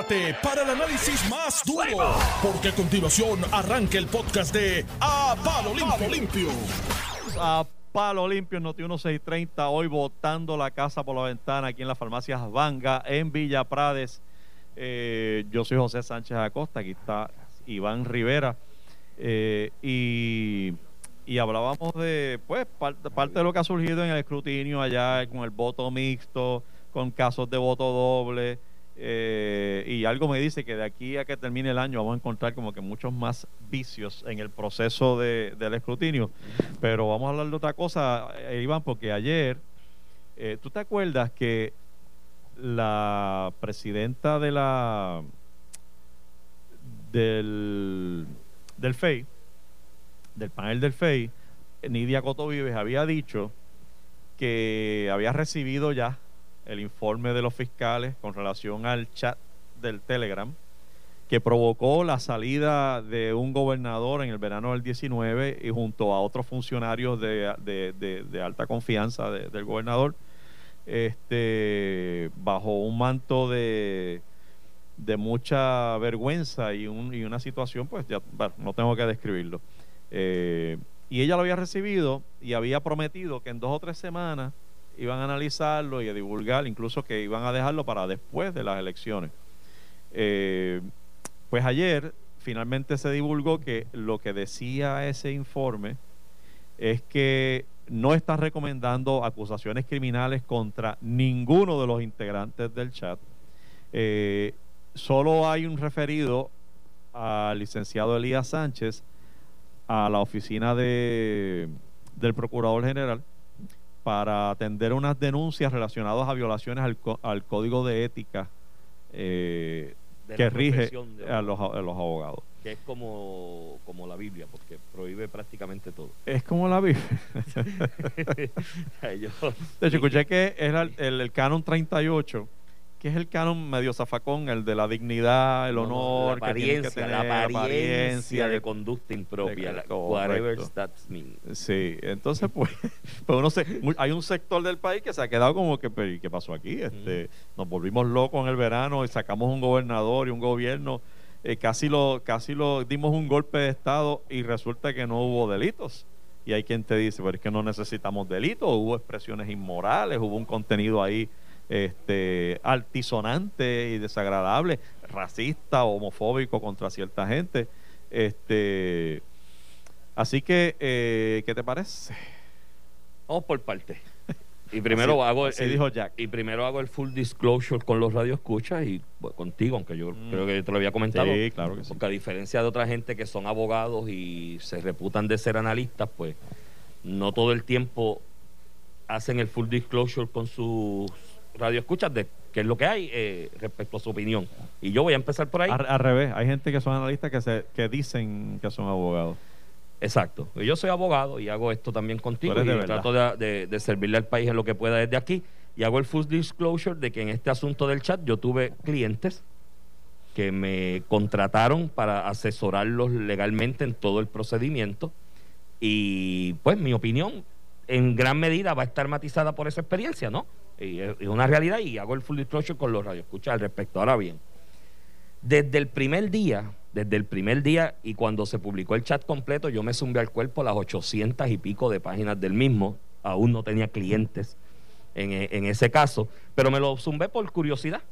Prepárate para el análisis más duro, porque a continuación arranca el podcast de A Palo Limpio. A Palo Limpio, Noti 1630, hoy botando la casa por la ventana aquí en la farmacia Vanga, en Villa Prades. Eh, yo soy José Sánchez Acosta, aquí está Iván Rivera. Eh, y, y hablábamos de, pues, parte, parte de lo que ha surgido en el escrutinio allá con el voto mixto, con casos de voto doble. Eh, y algo me dice que de aquí a que termine el año vamos a encontrar como que muchos más vicios en el proceso de, del escrutinio. Pero vamos a hablar de otra cosa, eh, Iván, porque ayer, eh, ¿tú te acuerdas que la presidenta de la del, del FEI, del panel del FEI, Nidia Coto Vives, había dicho que había recibido ya el informe de los fiscales con relación al chat del Telegram que provocó la salida de un gobernador en el verano del 19 y junto a otros funcionarios de, de, de, alta confianza del gobernador, este, bajo un manto de, de mucha vergüenza y, una situación, pues ya bueno, no tengo que describirlo. Eh, y ella lo había recibido y había prometido que en dos o tres semanas iban a analizarlo y a divulgar, incluso que iban a dejarlo para después de las elecciones. Eh, pues ayer finalmente se divulgó que lo que decía ese informe es que no está recomendando acusaciones criminales contra ninguno de los integrantes del chat. Eh, solo hay un referido al licenciado Elías Sánchez a la oficina de, del Procurador General para atender unas denuncias relacionadas a violaciones al, al código de ética eh, de que rige de a, los, a los abogados. Que es como, como la Biblia, porque prohíbe prácticamente todo. Es como la Biblia. de hecho, escuché que era el, el, el canon 38 que es el canon medio zafacón, el de la dignidad, el honor, no, la apariencia, que tener, la apariencia, apariencia de, de, conducta impropia, de, whatever that means. Sí, entonces pues, pues uno se, hay un sector del país que se ha quedado como que, ¿qué pasó aquí? Este, mm. Nos volvimos locos en el verano y sacamos un gobernador y un gobierno, eh, casi lo, casi lo dimos un golpe de estado y resulta que no hubo delitos. Y hay quien te dice, pero es que no necesitamos delitos, hubo expresiones inmorales, hubo un contenido ahí este, altisonante y desagradable, racista, homofóbico contra cierta gente. Este, así que, eh, ¿qué te parece? Vamos por parte. Y primero así, hago así el, dijo Jack. y primero hago el full disclosure con los radioescuchas y bueno, contigo, aunque yo mm. creo que te lo había comentado. Sí, claro que sí. Porque a diferencia de otra gente que son abogados y se reputan de ser analistas, pues no todo el tiempo hacen el full disclosure con sus radio escuchas de qué es lo que hay eh, respecto a su opinión. Y yo voy a empezar por ahí. Al, al, revés, hay gente que son analistas que, se, que dicen que son abogados. Exacto. Yo soy abogado y hago esto también contigo y de trato de, de, de, servirle al país en lo que pueda desde aquí. Y hago el full disclosure de que en este asunto del chat yo tuve clientes que me contrataron para asesorarlos legalmente en todo el procedimiento. Y pues mi opinión en gran medida va a estar matizada por esa experiencia, ¿no? Y es una realidad y hago el full disclosure con los radioescuchas al respecto. Ahora bien, desde el primer día, desde el primer día y cuando se publicó el chat completo, yo me zumbé al cuerpo las 800 y pico de páginas del mismo. Aún no tenía clientes en, en ese caso, pero me lo zumbé por curiosidad.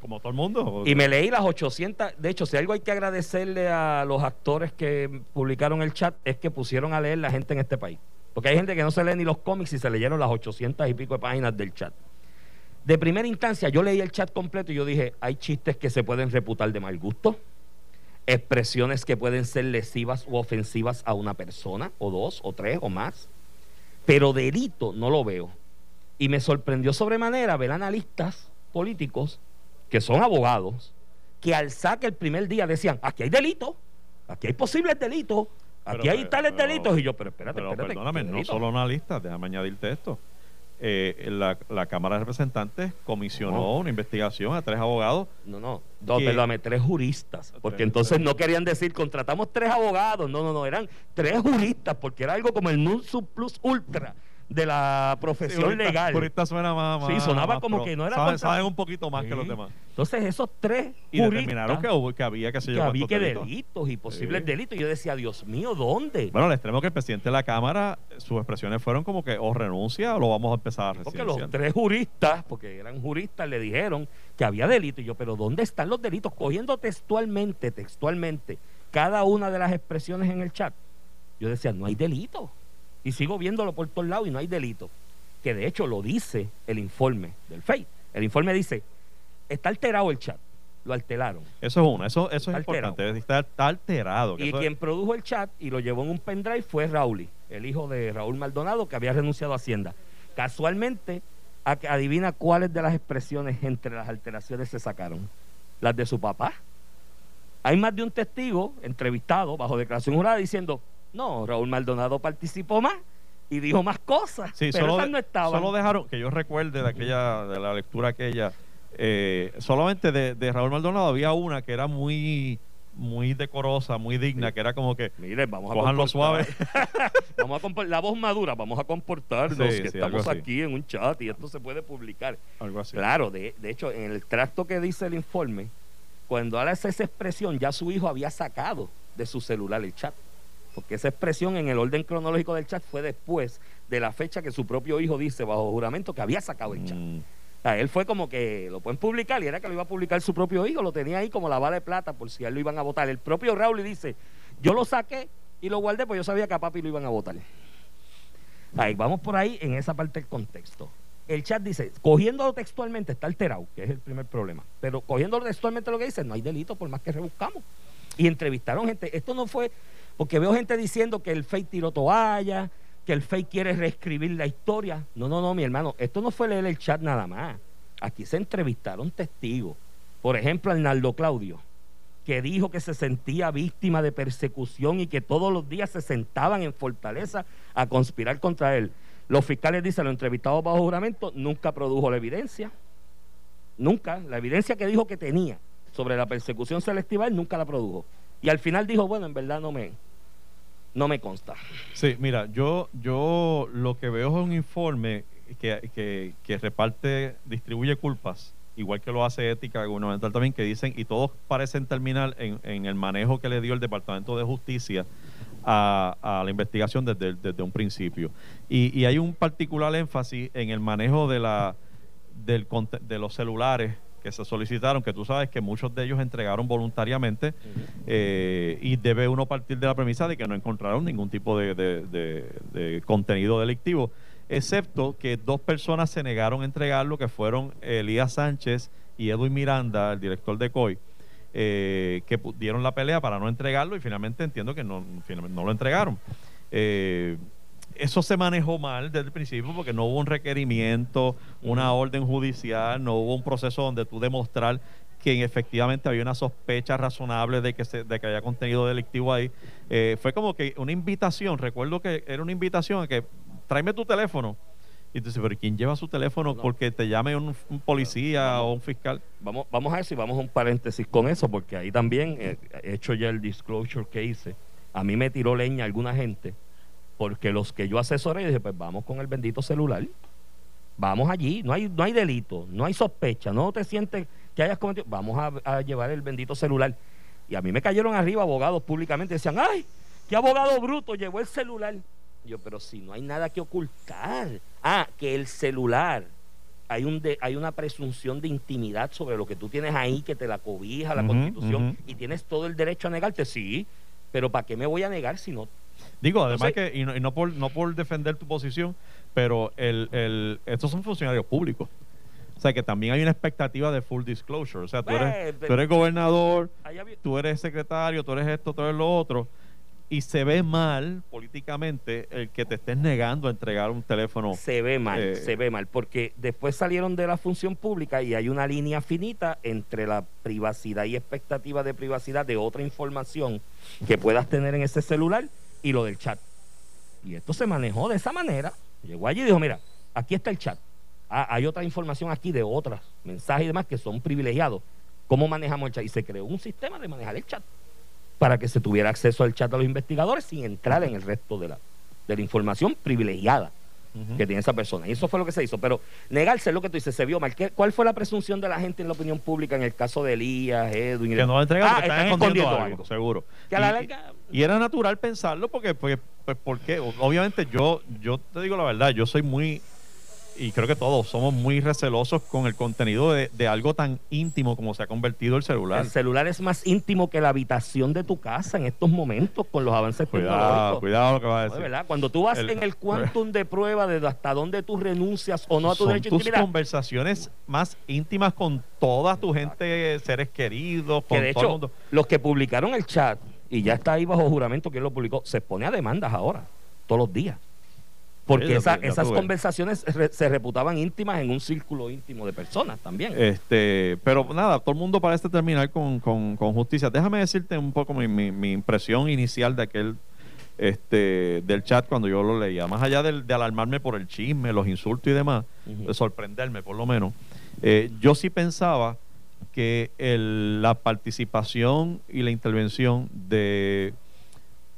Como todo el mundo. Y me leí las 800. De hecho, si algo hay que agradecerle a los actores que publicaron el chat es que pusieron a leer la gente en este país. Porque hay gente que no se lee ni los cómics y se leyeron las 800 y pico de páginas del chat. De primera instancia, yo leí el chat completo y yo dije, hay chistes que se pueden reputar de mal gusto, expresiones que pueden ser lesivas u ofensivas a una persona, o dos, o tres, o más. Pero delito no lo veo. Y me sorprendió sobremanera ver analistas políticos que son abogados, que al saque el primer día decían, aquí hay delito, aquí hay posibles delitos, Aquí pero, hay tales pero, delitos y yo, pero espérate, pero espérate, perdóname, no solo analistas, déjame añadirte esto. Eh, la, la, Cámara de Representantes comisionó no. una investigación a tres abogados. No, no, no perdóname, tres juristas. Porque tres, entonces tres. no querían decir contratamos tres abogados. No, no, no, eran tres juristas, porque era algo como el NUSU Plus Ultra de la profesión legal. Jurista suena más, Sí, sonaba como que no era. Saben, un poquito más que los demás. Entonces, esos tres. Y determinaron que, hubo, que había que, que había que delitos. y posibles delitos. Y yo decía, Dios mío, ¿dónde? Bueno, al extremo que el presidente de la Cámara, sus expresiones fueron como que o renuncia o lo vamos a empezar a Porque los tres juristas, porque eran juristas, le dijeron que había delito. Y yo, ¿pero dónde están los delitos? Cogiendo textualmente, textualmente, cada una de las expresiones en el chat. Yo decía, no hay delito. Y sigo viéndolo por todos lados y no hay delito. Que de hecho lo dice el informe del FEI. El informe dice, está alterado el chat. Lo alteraron. Eso es uno, eso, eso es importante. Está, alterado. y quien produjo el chat y lo llevó en un pendrive fue Raúl, el hijo de Raúl Maldonado, que había renunciado a Hacienda. Casualmente, adivina cuáles de las expresiones entre las alteraciones se sacaron. Las de su papá. Hay más de un testigo entrevistado bajo declaración jurada diciendo, no, Raúl Maldonado participó más y dijo más cosas, sí, pero solo, no estaban. Solo dejaron, que yo recuerde de aquella, de la lectura aquella, eh, solamente de, Raúl Maldonado había una que era muy muy decorosa, muy digna, que era como que Mire, vamos a lo suave. vamos a la voz madura, vamos a comportarnos, que estamos aquí en un chat y esto se puede publicar. Algo así. Claro, de, de hecho, en el tracto que dice el informe, cuando hace esa expresión, ya su hijo había sacado de su celular el chat porque esa expresión en el orden cronológico del chat fue después de la fecha que su propio hijo dice bajo juramento que había sacado el chat. Mm. O sea, él fue como que lo pueden publicar y era que lo iba a publicar su propio hijo, lo tenía ahí como la bala de plata por si a él lo iban a votar. El propio Raúl le dice, yo lo saqué y lo guardé porque yo sabía que a papi lo iban a votar. Ahí, vamos por ahí en esa parte del contexto. El chat dice, cogiéndolo textualmente está alterado, que es el primer problema. Pero cogiéndolo textualmente lo que dice, no hay delito por más que rebuscamos. Y entrevistaron gente. Esto no fue porque veo gente diciendo que el fake tiró toalla, que el fake quiere reescribir la historia. No, no, no, mi hermano, esto no fue leer el chat nada más. Aquí se entrevistaron testigos. Por ejemplo, Arnaldo Claudio, que dijo que se sentía víctima de persecución y que todos los días se sentaban en Fortaleza a conspirar contra él. Los fiscales dicen, lo entrevistado bajo juramento, nunca produjo la evidencia. Nunca. La evidencia que dijo que tenía sobre la persecución selectiva, él nunca la produjo. Y al final dijo, bueno, en verdad no me, no me consta. Sí, mira, yo, yo lo que veo es un informe que, que, reparte, distribuye culpas, igual que lo hace Ética Gubernamental también, que dicen, y todos parecen terminar en, en el manejo que le dio el Departamento de Justicia a, la investigación desde, un principio. Y, y, hay un particular énfasis en el manejo de, la, del, de los celulares que se solicitaron, que tú sabes que muchos de ellos entregaron voluntariamente eh, y debe uno partir de la premisa de que no encontraron ningún tipo de, contenido delictivo, excepto que dos personas se negaron a entregarlo, que fueron Elías Sánchez y Edwin Miranda, el director de COI. Eh, que dieron la pelea para no entregarlo y finalmente entiendo que no, no lo entregaron. Eh, eso se manejó mal desde el principio porque no hubo un requerimiento, una orden judicial, no hubo un proceso donde tú demostrar que efectivamente había una sospecha razonable de que, se, de que haya contenido delictivo ahí. Eh, fue como que una invitación, recuerdo que era una invitación a que tráeme tu teléfono. Y tú dices, pero ¿quién lleva su teléfono porque te llame un, policía o un fiscal? Vamos, vamos a ver si vamos a un paréntesis con eso, porque ahí también eh, he hecho ya el disclosure que hice. A mí me tiró leña alguna gente porque los que yo asesoré, dije, pues vamos con el bendito celular. Vamos allí, no hay, no hay delito, no hay sospecha, no te sientes que hayas cometido. Vamos a, llevar el bendito celular. Y a mí me cayeron arriba abogados públicamente, decían, ay, qué abogado bruto, llevó el celular. yo, pero si no hay nada que ocultar. Ah, que el celular, hay, un hay una presunción de intimidad sobre lo que tú tienes ahí, que te la cobija la constitución, y tienes todo el derecho a negarte, sí, pero ¿para qué me voy a negar si no Digo, además que, y no, por, no por defender tu posición, pero el, el, estos son funcionarios públicos. O sea, que también hay una expectativa de full disclosure. O sea, tú eres, pues, tú eres gobernador, tú eres secretario, tú eres esto, tú eres lo otro. Y se ve mal políticamente el que te estés negando a entregar un teléfono. Se ve mal, eh, se ve mal, porque después salieron de la función pública y hay una línea finita entre la privacidad y expectativa de privacidad de otra información que puedas tener en ese celular y lo del chat. Y esto se manejó de esa manera. Llegó allí y dijo, mira, aquí está el chat. Ah, hay otra información aquí de otras mensajes y demás que son privilegiados. ¿Cómo manejamos el chat? Y se creó un sistema de manejar el chat para que se tuviera acceso al chat a los investigadores sin entrar en el resto de la, de la información privilegiada. Que tiene esa persona. Y eso fue lo que se hizo. Pero negarse lo que tú dices, se vio mal. ¿Cuál fue la presunción de la gente en la opinión pública en el caso de Elías, Edwin? Que no entregaron, ah, están, escondiendo, algo, seguro. y, era natural pensarlo porque, pues, pues, porque obviamente yo, yo te digo la verdad, yo soy muy y creo que todos somos muy recelosos con el contenido de, algo tan íntimo como se ha convertido el celular. El celular es más íntimo que la habitación de tu casa en estos momentos con los avances cuidado, tecnológicos. Cuidado lo que vas a decir. ¿verdad? Cuando tú vas en el quantum de prueba de hasta dónde tú renuncias o no a tu Son derecho tus conversaciones más íntimas con toda tu gente, seres queridos, con de todo el mundo. Los que publicaron el chat, y ya está ahí bajo juramento que él lo publicó, se pone a demandas ahora, todos los días. Porque esas conversaciones se reputaban íntimas en un círculo íntimo de personas también. Este, pero nada, todo el mundo parece terminar con, justicia. Déjame decirte un poco mi, impresión inicial de aquel este, del chat cuando yo lo leía. Más allá de, alarmarme por el chisme, los insultos y demás, de sorprenderme por lo menos, eh, yo sí pensaba que la participación y la intervención de,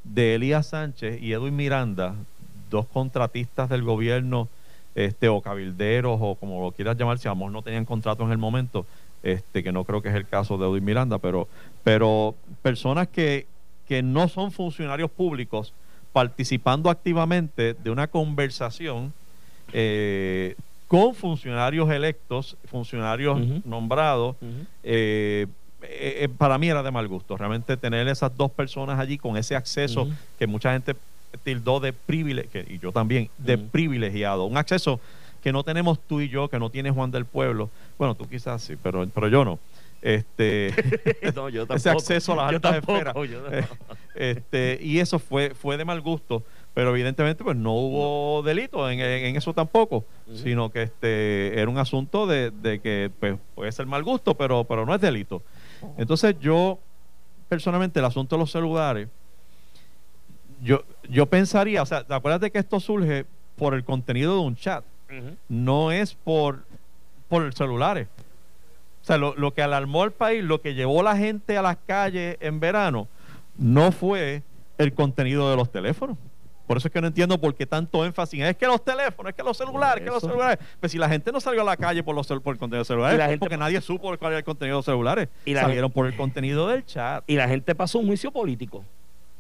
de Elías Sánchez y Edwin Miranda dos contratistas del gobierno este, o cabilderos o como lo quieras llamar, si a no tenían contrato en el momento, este, que no creo que es el caso de Edwin Miranda, pero, pero personas que, que no son funcionarios públicos participando activamente de una conversación eh, con funcionarios electos, funcionarios nombrados, eh, eh, para mí era de mal gusto. Realmente tener esas dos personas allí con ese acceso que mucha gente tildó de privilegio, y yo también, de privilegiado. Un acceso que no tenemos tú y yo, que no tiene Juan del Pueblo. Bueno, tú quizás sí, pero, pero yo no. Este, ese acceso a las altas esferas. este, y eso fue, fue de mal gusto, pero evidentemente pues no hubo delito en, eso tampoco, sino que este era un asunto de, que pues, puede ser mal gusto, pero, pero no es delito. Entonces yo, personalmente, el asunto de los celulares, yo, yo pensaría, o sea, acuérdate que esto surge por el contenido de un chat, no es por, por celulares. O sea, lo, que alarmó al país, lo que llevó a la gente a las calles en verano, no fue el contenido de los teléfonos. Por eso es que no entiendo por qué tanto énfasis. Es que los teléfonos, es que los celulares, que los celulares. Pues si la gente no salió a la calle por, los, por el contenido de celulares, es porque nadie supo cuál era el contenido de los celulares. Y Salieron por el contenido del chat. Y la gente pasó un juicio político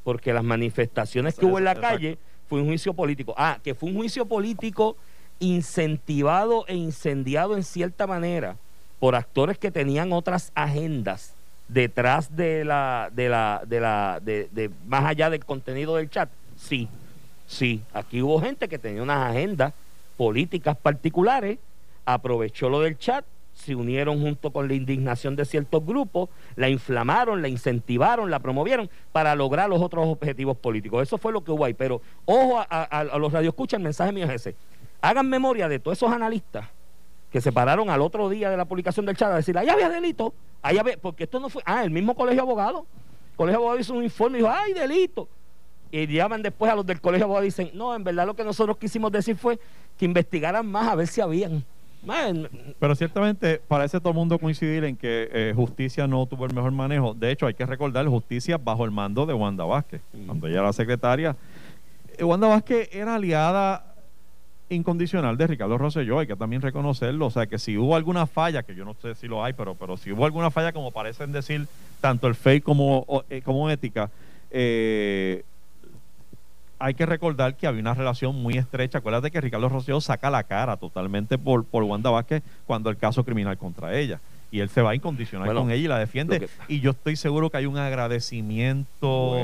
porque las manifestaciones que hubo en la calle fue un juicio político. Ah, que fue un juicio político incentivado e incendiado en cierta manera por actores que tenían otras agendas detrás de la de la de la de, más allá del contenido del chat sí sí aquí hubo gente que tenía unas agendas políticas particulares aprovechó lo del chat se unieron junto con la indignación de ciertos grupos, la inflamaron, la incentivaron, la promovieron para lograr los otros objetivos políticos. Eso fue lo que hubo ahí. Pero ojo a, los radioescuchas, el mensaje mío es ese. Hagan memoria de todos esos analistas que se pararon al otro día de la publicación del chat a decir, allá había delito, allá había, porque esto no fue, ah, el mismo colegio de abogados, el colegio de abogados hizo un informe y dijo, ay, delito. Y llaman después a los del colegio de abogados y dicen, no, en verdad lo que nosotros quisimos decir fue que investigaran más a ver si habían. Pero ciertamente parece todo el mundo coincidir en que eh, Justicia no tuvo el mejor manejo. De hecho, hay que recordar Justicia bajo el mando de Wanda Vázquez. Cuando ella era secretaria, eh, Wanda Vázquez era aliada incondicional de Ricardo Rosselló, hay que también reconocerlo. O sea, que si hubo alguna falla, que yo no sé si lo hay, pero, pero si hubo alguna falla, como parecen decir tanto el FEI como, eh, como ética, eh, hay que recordar que había una relación muy estrecha. Acuérdate que Ricardo Rosselló saca la cara totalmente por, por Wanda Vázquez cuando el caso criminal contra ella. Y él se va a incondicional con ella y la defiende. Y yo estoy seguro que hay un agradecimiento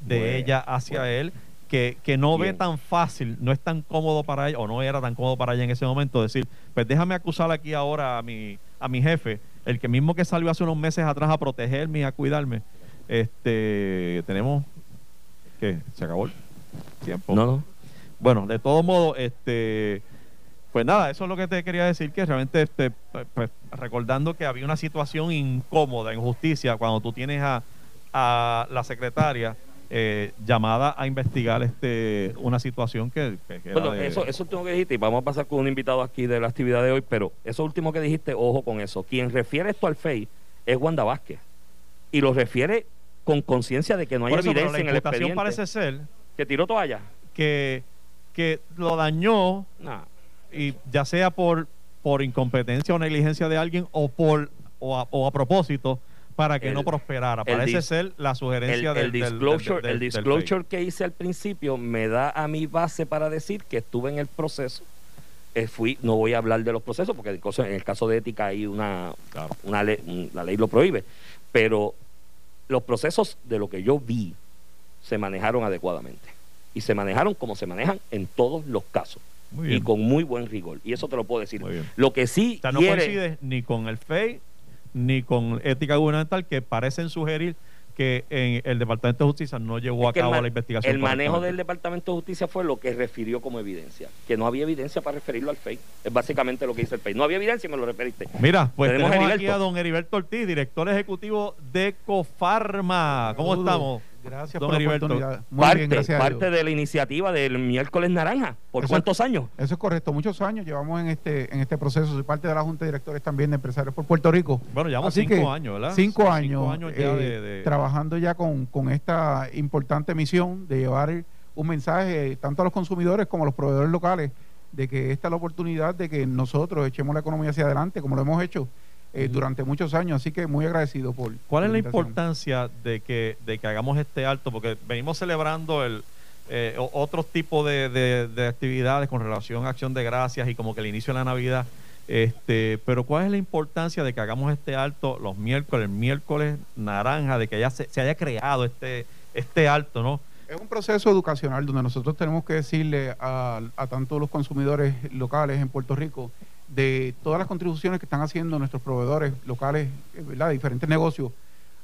de ella hacia él que, que no ve tan fácil, no es tan cómodo para ella, o no era tan cómodo para ella en ese momento, decir, pues déjame acusar aquí ahora a mi, a mi jefe, el que mismo que salió hace unos meses atrás a protegerme y a cuidarme. Este, tenemos, ¿qué? ¿Se acabó? Tiempo. No, no. Bueno, de todo modo, este, pues nada, eso es lo que te quería decir, que realmente, este, pues, recordando que había una situación incómoda en justicia cuando tú tienes a, a la secretaria eh, llamada a investigar este una situación que, bueno eso eso último que dijiste y vamos a pasar con un invitado aquí de la actividad de hoy pero eso último que dijiste ojo con eso quien refiere esto al FEI es Wanda Vázquez y lo refiere con conciencia de que no hay evidencia en el expediente parece ser que tiró toalla. Que que lo dañó, y ya sea por, por incompetencia o negligencia de alguien o por o a, propósito para que no prosperara. Parece ser la sugerencia del, disclosure, el disclosure que hice al principio me da a mi base para decir que estuve en el proceso. Eh, fui, no voy a hablar de los procesos porque en el caso de ética hay una, una ley, la ley lo prohíbe, pero los procesos de lo que yo vi se manejaron adecuadamente y se manejaron como se manejan en todos los casos y con muy buen rigor. Y eso te lo puedo decir. Lo que sí. no coincide ni con el FEI ni con ética gubernamental que parecen sugerir que en el Departamento de Justicia no llevó a cabo la investigación. El manejo del Departamento de Justicia fue lo que refirió como evidencia, que no había evidencia para referirlo al FEI. Es básicamente lo que dice el FEI. No había evidencia y me lo referiste. Mira, pues tenemos, aquí a don Heriberto Ortiz, director ejecutivo de Cofarma. ¿Cómo estamos? Gracias por la oportunidad. Muy parte, bien, gracias parte de la iniciativa del miércoles naranja. ¿Por cuántos años? Eso es correcto, muchos años llevamos en este en este proceso. Soy parte de la Junta de Directores también de Empresarios por Puerto Rico. Bueno, llevamos cinco años, ¿verdad? Cinco años, eh, trabajando ya con, con esta importante misión de llevar un mensaje tanto a los consumidores como a los proveedores locales de que esta es la oportunidad de que nosotros echemos la economía hacia adelante, como lo hemos hecho eh, durante muchos años, así que muy agradecido por... ¿Cuál es la importancia de que, de que hagamos este alto? Porque venimos celebrando el, eh, otros tipos de, de, actividades con relación a acción de gracias y como que el inicio de la Navidad. Este, pero ¿cuál es la importancia de que hagamos este alto los miércoles, el miércoles naranja, de que ya se, se haya creado este, este alto, ¿no? Es un proceso educacional donde nosotros tenemos que decirle a, a tanto los consumidores locales en Puerto Rico de todas las contribuciones que están haciendo nuestros proveedores locales, eh, ¿verdad? de diferentes negocios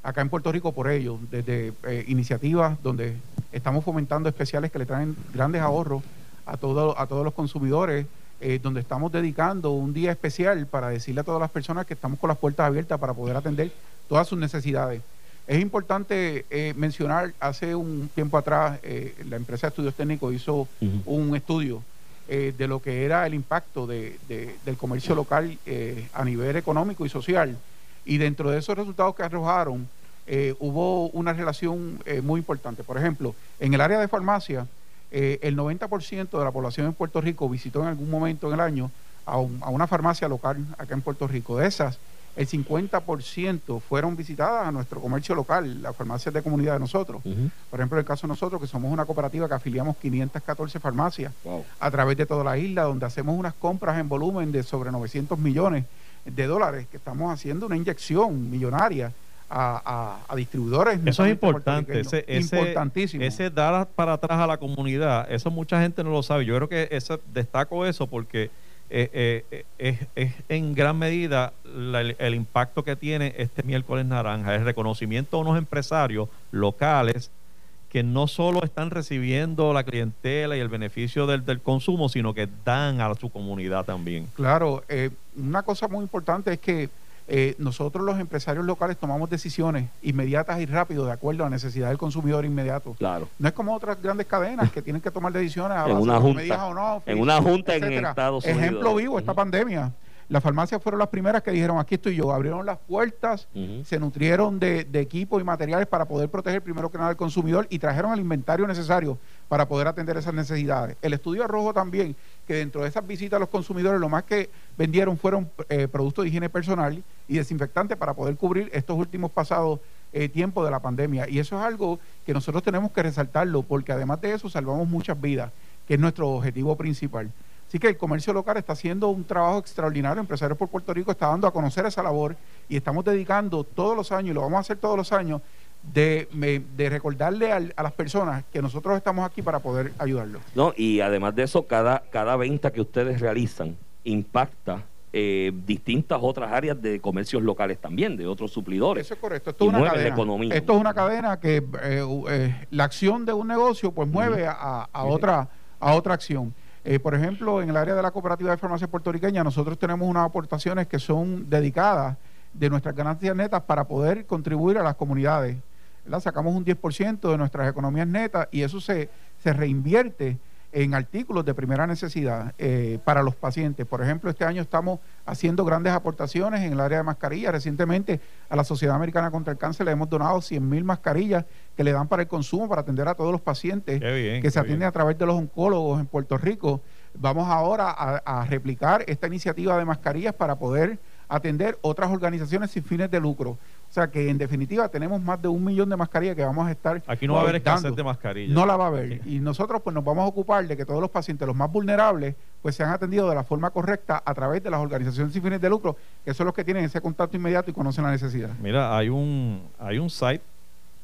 acá en Puerto Rico por ello, desde eh, iniciativas donde estamos fomentando especiales que le traen grandes ahorros a, todo, a todos los consumidores, eh, donde estamos dedicando un día especial para decirle a todas las personas que estamos con las puertas abiertas para poder atender todas sus necesidades. Es importante mencionar, hace un tiempo atrás la empresa de estudios técnicos hizo un estudio eh, de lo que era el impacto de, del comercio local eh, a nivel económico y social. Y dentro de esos resultados que arrojaron, eh, hubo una relación muy importante. Por ejemplo, en el área de farmacia, el 90% de la población en Puerto Rico visitó en algún momento en el año a, a una farmacia local acá en Puerto Rico. De esas, el 50% fueron visitadas a nuestro comercio local, las farmacias de comunidad de nosotros. Por ejemplo, en el caso de nosotros, que somos una cooperativa que afiliamos 514 farmacias a través de toda la isla, donde hacemos unas compras en volumen de sobre 900 millones de dólares, que estamos haciendo una inyección millonaria. A, distribuidores. Eso es importante, ese, importantísimo. Ese dar para atrás a la comunidad, eso mucha gente no lo sabe. Yo creo que ese, destaco eso porque eh, eh, eh, es, en gran medida el, impacto que tiene este miércoles naranja, el reconocimiento a unos empresarios locales que no solo están recibiendo la clientela y el beneficio del, del consumo, sino que dan a su comunidad también. Claro, una cosa muy importante es que eh, nosotros los empresarios locales tomamos decisiones inmediatas y rápido de acuerdo a la necesidad del consumidor inmediato. Claro. No es como otras grandes cadenas que tienen que tomar decisiones a en una junta, o no, en una junta en Estados Unidos. Ejemplo vivo, esta pandemia. Las farmacias fueron las primeras que dijeron, aquí estoy yo, abrieron las puertas, se nutrieron de, de equipos y materiales para poder proteger primero que nada al consumidor y trajeron el inventario necesario para poder atender esas necesidades. El estudio arrojo también que dentro de esas visitas a los consumidores lo más que vendieron fueron eh, productos de higiene personal y desinfectantes para poder cubrir estos últimos pasados eh, tiempos de la pandemia. Y eso es algo que nosotros tenemos que resaltarlo porque además de eso salvamos muchas vidas, que es nuestro objetivo principal. Así que el comercio local está haciendo un trabajo extraordinario. Empresarios por Puerto Rico está dando a conocer esa labor y estamos dedicando todos los años, y lo vamos a hacer todos los años, de, de recordarle a las personas que nosotros estamos aquí para poder ayudarlos. No, y además de eso, cada, cada venta que ustedes realizan impacta eh, distintas otras áreas de comercios locales también, de otros suplidores. Eso es correcto. Esto es una cadena. economía. Esto es una cadena que eh, eh, la acción de un negocio pues mueve a, otra, a otra acción. por ejemplo, en el área de la cooperativa de farmacia puertorriqueña, nosotros tenemos unas aportaciones que son dedicadas de nuestras ganancias netas para poder contribuir a las comunidades sacamos un 10% de nuestras economías netas y eso se, se reinvierte en artículos de primera necesidad eh, para los pacientes. Por ejemplo, este año estamos haciendo grandes aportaciones en el área de mascarillas. Recientemente a la Sociedad Americana contra el Cáncer le hemos donado 100 mil mascarillas que le dan para el consumo, para atender a todos los pacientes que se atienden a través de los oncólogos en Puerto Rico. Vamos ahora a replicar esta iniciativa de mascarillas para poder atender otras organizaciones sin fines de lucro. O sea que en definitiva tenemos más de un millón de mascarillas que vamos a estar. Aquí no va a haber escasez de mascarillas. No la va a haber. Y nosotros pues nos vamos a ocupar de que todos los pacientes, los más vulnerables, pues sean atendidos de la forma correcta a través de las organizaciones sin fines de lucro, que son los que tienen ese contacto inmediato y conocen la necesidad. Mira, hay un, hay un site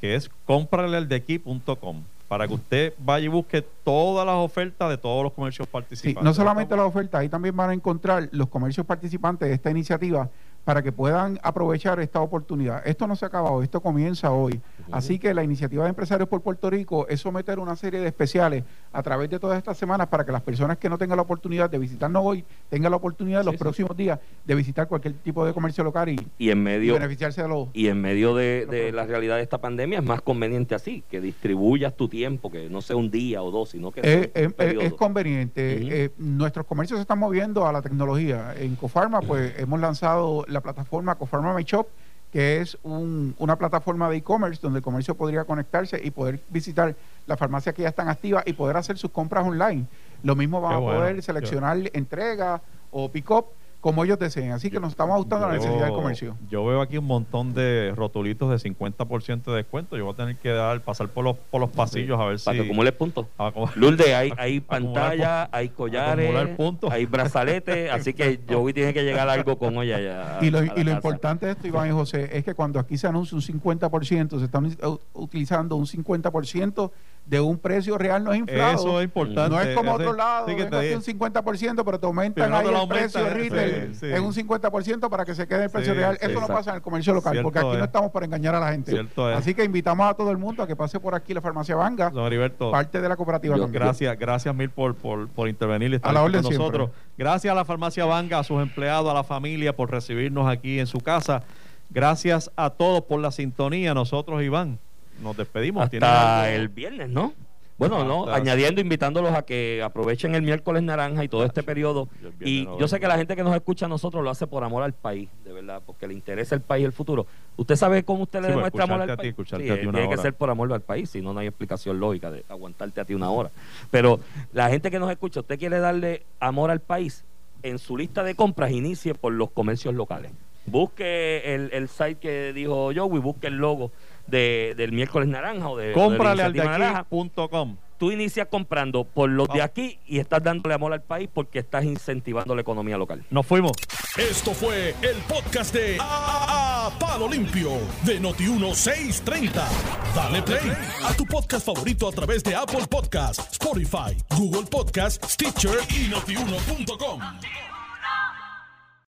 que es compraleldequi.com para que usted vaya y busque todas las ofertas de todos los comercios participantes. Sí, no solamente las ofertas, ahí también van a encontrar los comercios participantes de esta iniciativa para que puedan aprovechar esta oportunidad. Esto no se ha acabado, esto comienza hoy. Así que la iniciativa de Empresarios por Puerto Rico es someter una serie de especiales a través de todas estas semanas para que las personas que no tengan la oportunidad de visitarnos hoy tengan la oportunidad en los próximos días de visitar cualquier tipo de comercio local y, en medio, beneficiarse de los... Y en medio de, la realidad de esta pandemia es más conveniente así, que distribuyas tu tiempo, que no sea un día o dos, sino que... es conveniente. Eh, nuestros comercios se están moviendo a la tecnología. En Cofarma pues hemos lanzado la plataforma Cofarma My Shop, que es una plataforma de e-commerce donde el comercio podría conectarse y poder visitar las farmacias que ya están activas y poder hacer sus compras online. Lo mismo van a poder seleccionar entrega o pick-up como ellos deseen. Así que nos estamos ajustando a la necesidad del comercio. Yo veo aquí un montón de rotulitos de 50% de descuento. Yo voy a tener que dar pasar por los, por los pasillos a ver si. Para que acumule puntos. Lourdes, hay, hay pantalla, hay collares, hay brazaletes. así que yo voy tiene que llegar algo con ella ya. Y lo, y lo importante de esto, Iván y José, es que cuando aquí se anuncia un 50%, se está utilizando un 50% de un precio real no es inflado. Eso es importante. No es como otro lado, que te un 50%, pero te aumentan ahí el precio retail en un 50% para que se quede el precio real. Eso no pasa en el comercio local, porque aquí no estamos para engañar a la gente. Así que invitamos a todo el mundo a que pase por aquí la farmacia Banga, parte de la cooperativa. gracias, gracias mil por, por, por intervenir y estar con nosotros. Gracias a la farmacia Banga, a sus empleados, a la familia por recibirnos aquí en su casa. Gracias a todos por la sintonía. Nosotros, Iván nos despedimos. Hasta el viernes, ¿no? Bueno, no, añadiendo, invitándolos a que aprovechen el miércoles naranja y todo este periodo. Y yo sé que la gente que nos escucha a nosotros lo hace por amor al país, de verdad, porque le interesa el país y el futuro. ¿Usted sabe cómo usted le pues, demuestra amor al país? tiene que ser por amor al país, si no, no hay explicación lógica de aguantarte a ti una hora. Pero la gente que nos escucha, usted quiere darle amor al país, en su lista de compras inicie por los comercios locales. Busque el, el site que dijo Joey, busque el logo de, del miércoles naranja o de cómprale al de aquí.com. Tú inicias comprando por los de aquí y estás dándole amor al país porque estás incentivando la economía local. Nos fuimos. Esto fue el podcast de a, Palo Limpio de Noti1630. Dale play a tu podcast favorito a través de Apple Podcasts, Spotify, Google Podcasts, Stitcher y notiuno.com.